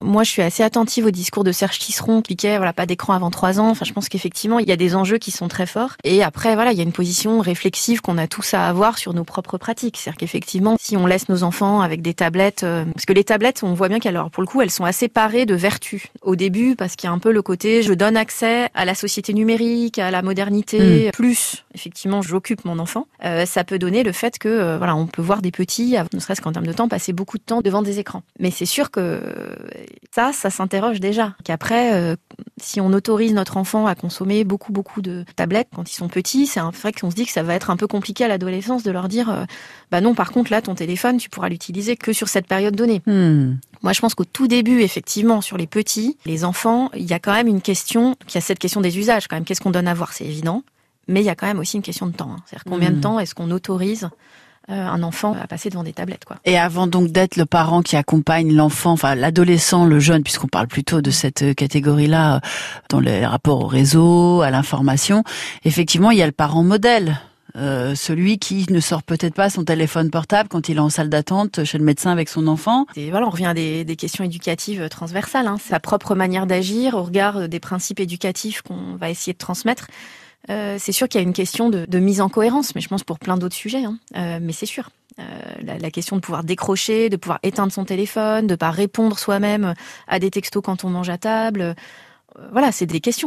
Moi, je suis assez attentive au discours de Serge Tisseron qui disait voilà pas d'écran avant trois ans. Enfin, je pense qu'effectivement, il y a des enjeux qui sont très forts. Et après, voilà, il y a une position réflexive qu'on a tous à avoir sur nos propres pratiques. C'est-à-dire qu'effectivement, si on laisse nos enfants avec des tablettes, euh, parce que les tablettes, on voit bien qu'alors pour le coup, elles sont assez parées de vertus au début, parce qu'il y a un peu le côté je donne accès à la société numérique, à la modernité, Mm. plus effectivement j'occupe mon enfant. Euh, ça peut donner le fait que euh, voilà, on peut voir des petits, ne serait-ce qu'en termes de temps, passer beaucoup de temps devant des écrans. Mais c'est sûr que euh, ça, ça s'interroge déjà. Qu'après, euh, si on autorise notre enfant à consommer beaucoup, beaucoup de tablettes quand ils sont petits, c'est un- vrai qu'on se dit que ça va être un peu compliqué à l'adolescence de leur dire, bah non, par contre, là, ton téléphone, tu pourras l'utiliser que sur cette période donnée. Hmm. Moi, je pense qu'au tout début, effectivement, sur les petits, les enfants, il y a quand même une question, il y a cette question des usages quand même. Qu'est-ce qu'on donne à voir, c'est évident. Mais il y a quand même aussi une question de temps. hein. C'est-à-dire combien de Mm. temps est-ce qu'on autorise euh, un enfant à passer devant des tablettes, quoi. Et avant donc d'être le parent qui accompagne l'enfant, enfin l'adolescent, le jeune, puisqu'on parle plutôt de cette euh, catégorie-là euh, dans les rapports au réseau, à l'information, effectivement, il y a le parent modèle. Euh, celui qui ne sort peut-être pas son téléphone portable quand il est en salle d'attente chez le médecin avec son enfant. Et voilà, on revient à des, des questions éducatives transversales. Hein. Sa propre manière d'agir au regard des principes éducatifs qu'on va essayer de transmettre. Euh, c'est sûr qu'il y a une question de, mise en cohérence, mais je pense pour plein d'autres sujets. Hein. Euh, mais c'est sûr. Euh, la, la question de pouvoir décrocher, de pouvoir éteindre son téléphone, de pas répondre soi-même à des textos quand on mange à table. voilà, c'est des questions.